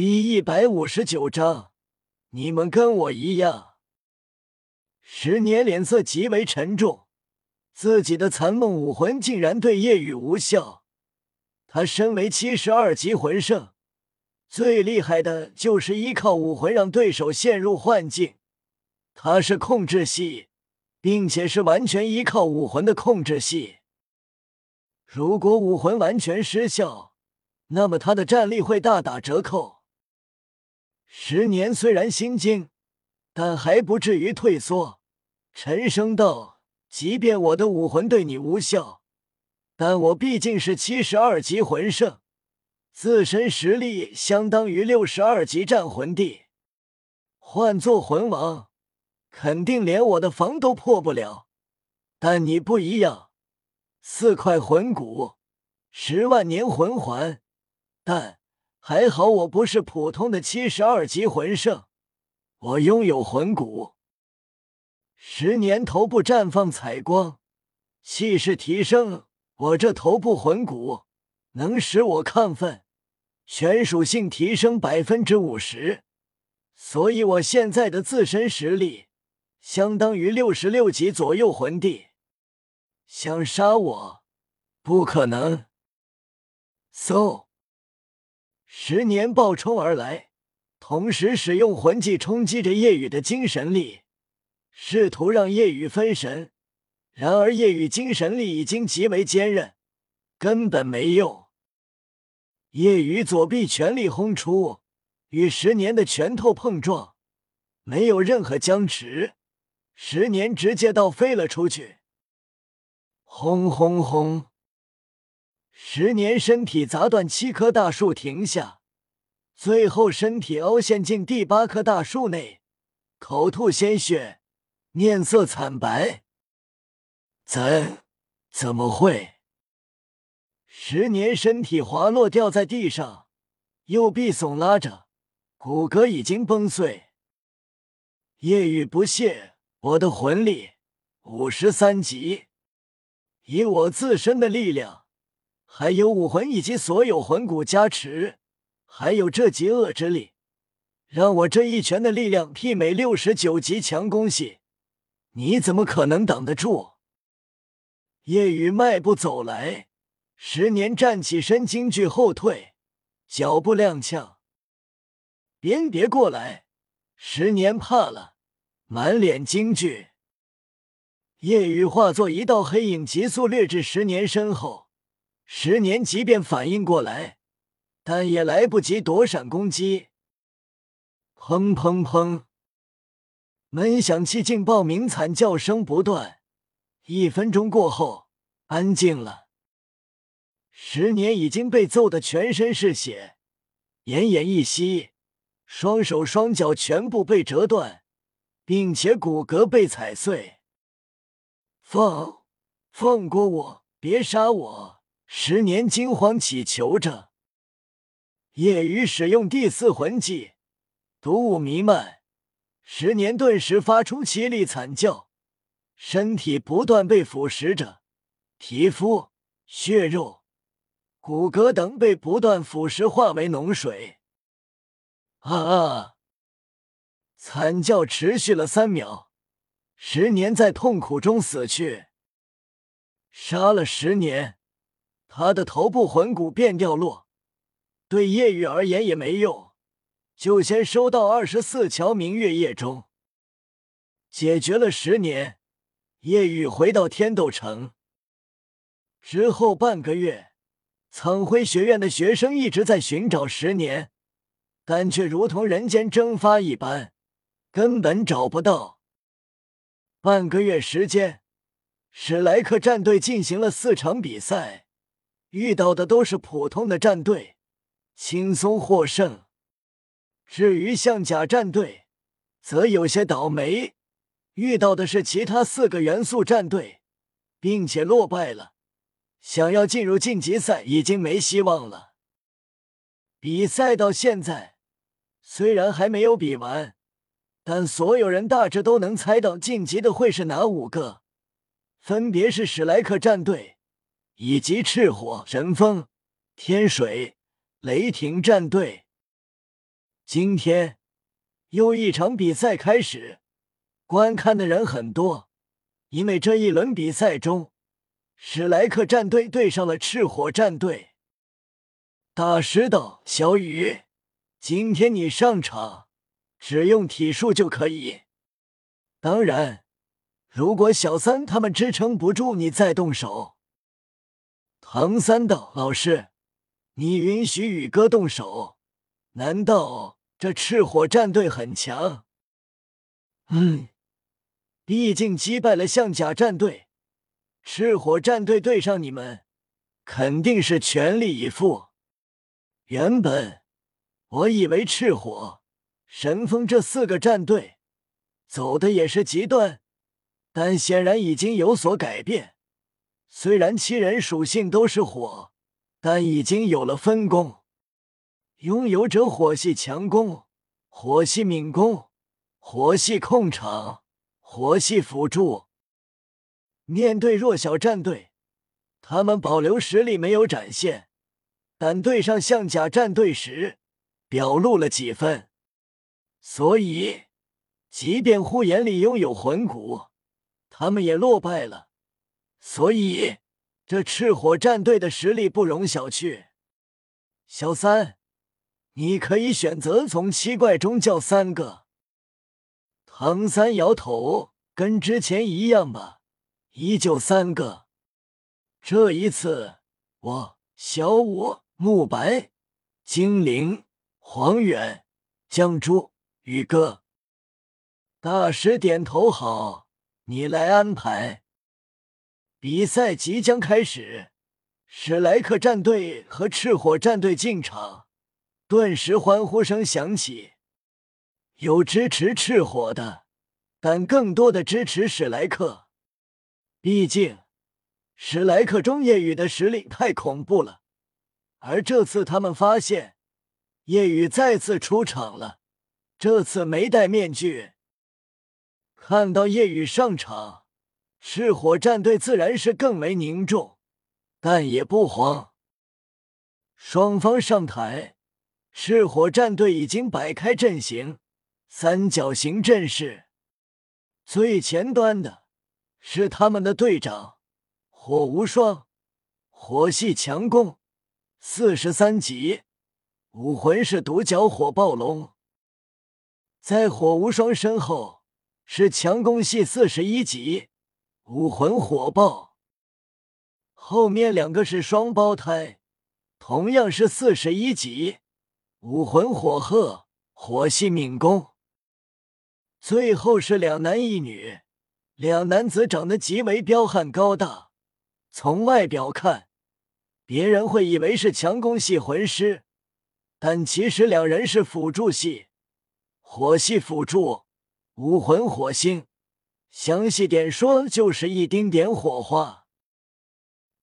第一百五十九章，你们跟我一样。十年脸色极为沉重，自己的残梦武魂竟然对夜雨无效。他身为七十二级魂圣，最厉害的就是依靠武魂让对手陷入幻境。他是控制系，并且是完全依靠武魂的控制系。如果武魂完全失效，那么他的战力会大打折扣。十年虽然心惊，但还不至于退缩。沉声道：“即便我的武魂对你无效，但我毕竟是七十二级魂圣，自身实力相当于六十二级战魂帝。换做魂王，肯定连我的防都破不了。但你不一样。”四块魂骨，十万年魂环，但还好我不是普通的七十二级魂圣，我拥有魂骨。十年头部绽放彩光，气势提升。我这头部魂骨能使我亢奋，全属性提升百分之五十，所以我现在的自身实力相当于六十六级左右魂帝。想杀我，不可能。So！十年暴冲而来，同时使用魂技冲击着夜雨的精神力，试图让夜雨分神。然而夜雨精神力已经极为坚韧，根本没用。夜雨左臂全力轰出，与十年的拳头碰撞，没有任何僵持，十年直接倒飞了出去。轰轰轰！十年身体砸断七棵大树，停下，最后身体凹陷进第八棵大树内，口吐鲜血，面色惨白。怎怎么会？十年身体滑落，掉在地上，右臂耸拉着，骨骼已经崩碎。夜雨不屑，我的魂力五十三级。以我自身的力量，还有武魂以及所有魂骨加持，还有这极恶之力，让我这一拳的力量媲美六十九级强攻系，你怎么可能挡得住？夜雨迈步走来，十年站起身，惊惧后退，脚步踉跄。别别过来！十年怕了，满脸惊惧。夜雨化作一道黑影，急速掠至十年身后。十年即便反应过来，但也来不及躲闪攻击。砰砰砰！闷响气劲爆鸣，惨叫声不断。一分钟过后，安静了。十年已经被揍得全身是血，奄奄一息，双手双脚全部被折断，并且骨骼被踩碎。放放过我，别杀我！十年惊慌祈求着。夜雨使用第四魂技，毒雾弥漫，十年顿时发出凄厉惨叫，身体不断被腐蚀着，皮肤、血肉、骨骼等被不断腐蚀化为脓水。啊啊！惨叫持续了三秒。十年在痛苦中死去，杀了十年，他的头部魂骨便掉落，对叶雨而言也没用，就先收到二十四桥明月夜中。解决了十年，叶雨回到天斗城之后半个月，苍辉学院的学生一直在寻找十年，但却如同人间蒸发一般，根本找不到。半个月时间，史莱克战队进行了四场比赛，遇到的都是普通的战队，轻松获胜。至于象甲战队，则有些倒霉，遇到的是其他四个元素战队，并且落败了。想要进入晋级赛已经没希望了。比赛到现在，虽然还没有比完。但所有人大致都能猜到晋级的会是哪五个，分别是史莱克战队以及赤火、神风、天水、雷霆战队。今天又一场比赛开始，观看的人很多，因为这一轮比赛中，史莱克战队对上了赤火战队。大师道：“小雨，今天你上场，只用体术就可以。当然，如果小三他们支撑不住，你再动手。”唐三道：“老师，你允许宇哥动手？难道？”这赤火战队很强，嗯，毕竟击败了象甲战队，赤火战队对上你们，肯定是全力以赴。原本我以为赤火、神风这四个战队走的也是极端，但显然已经有所改变。虽然七人属性都是火，但已经有了分工。拥有者火系强攻、火系敏攻、火系控场、火系辅助。面对弱小战队，他们保留实力没有展现，但对上象甲战队时表露了几分。所以，即便护眼里拥有魂骨，他们也落败了。所以，这赤火战队的实力不容小觑。小三。你可以选择从七怪中叫三个。唐三摇头，跟之前一样吧，依旧三个。这一次，我小五、慕白、精灵、黄远、江珠、宇哥。大师点头，好，你来安排。比赛即将开始，史莱克战队和赤火战队进场。顿时欢呼声响起，有支持赤火的，但更多的支持史莱克。毕竟，史莱克中夜雨的实力太恐怖了。而这次他们发现，夜雨再次出场了，这次没戴面具。看到夜雨上场，赤火战队自然是更为凝重，但也不慌。双方上台。赤火战队已经摆开阵型，三角形阵势。最前端的是他们的队长火无双，火系强攻，四十三级，武魂是独角火暴龙。在火无双身后是强攻系四十一级，武魂火爆。后面两个是双胞胎，同样是四十一级。武魂火鹤，火系敏攻。最后是两男一女，两男子长得极为彪悍高大。从外表看，别人会以为是强攻系魂师，但其实两人是辅助系，火系辅助，武魂火星。详细点说，就是一丁点火花。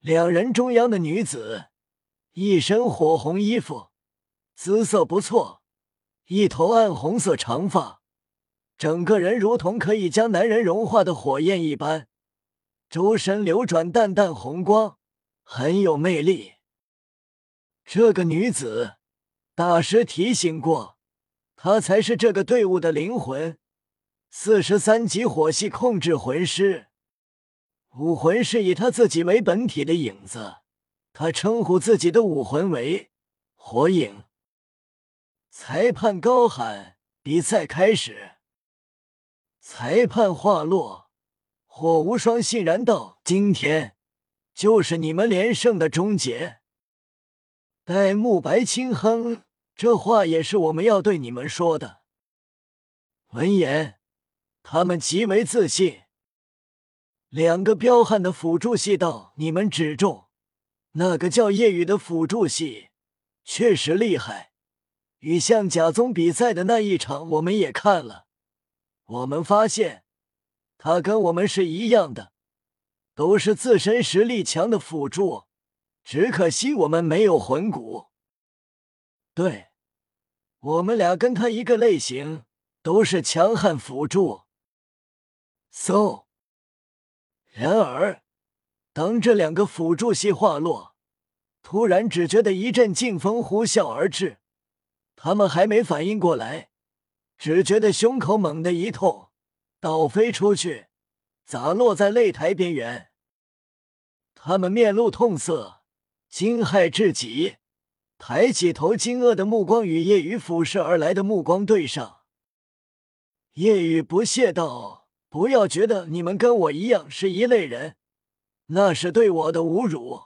两人中央的女子，一身火红衣服。姿色不错，一头暗红色长发，整个人如同可以将男人融化的火焰一般，周身流转淡淡红光，很有魅力。这个女子，大师提醒过，她才是这个队伍的灵魂，四十三级火系控制魂师，武魂是以他自己为本体的影子，他称呼自己的武魂为火影。裁判高喊：“比赛开始！”裁判话落，火无双欣然道：“今天就是你们连胜的终结。”戴沐白轻哼：“这话也是我们要对你们说的。”闻言，他们极为自信。两个彪悍的辅助系道：“你们指中，那个叫夜雨的辅助系确实厉害。”与象甲宗比赛的那一场，我们也看了。我们发现，他跟我们是一样的，都是自身实力强的辅助。只可惜我们没有魂骨。对，我们俩跟他一个类型，都是强悍辅助。So，然而，当这两个辅助系话落，突然只觉得一阵劲风呼啸而至。他们还没反应过来，只觉得胸口猛地一痛，倒飞出去，砸落在擂台边缘。他们面露痛色，惊骇至极，抬起头，惊愕的目光与叶雨俯视而来的目光对上。叶雨不屑道：“不要觉得你们跟我一样是一类人，那是对我的侮辱。”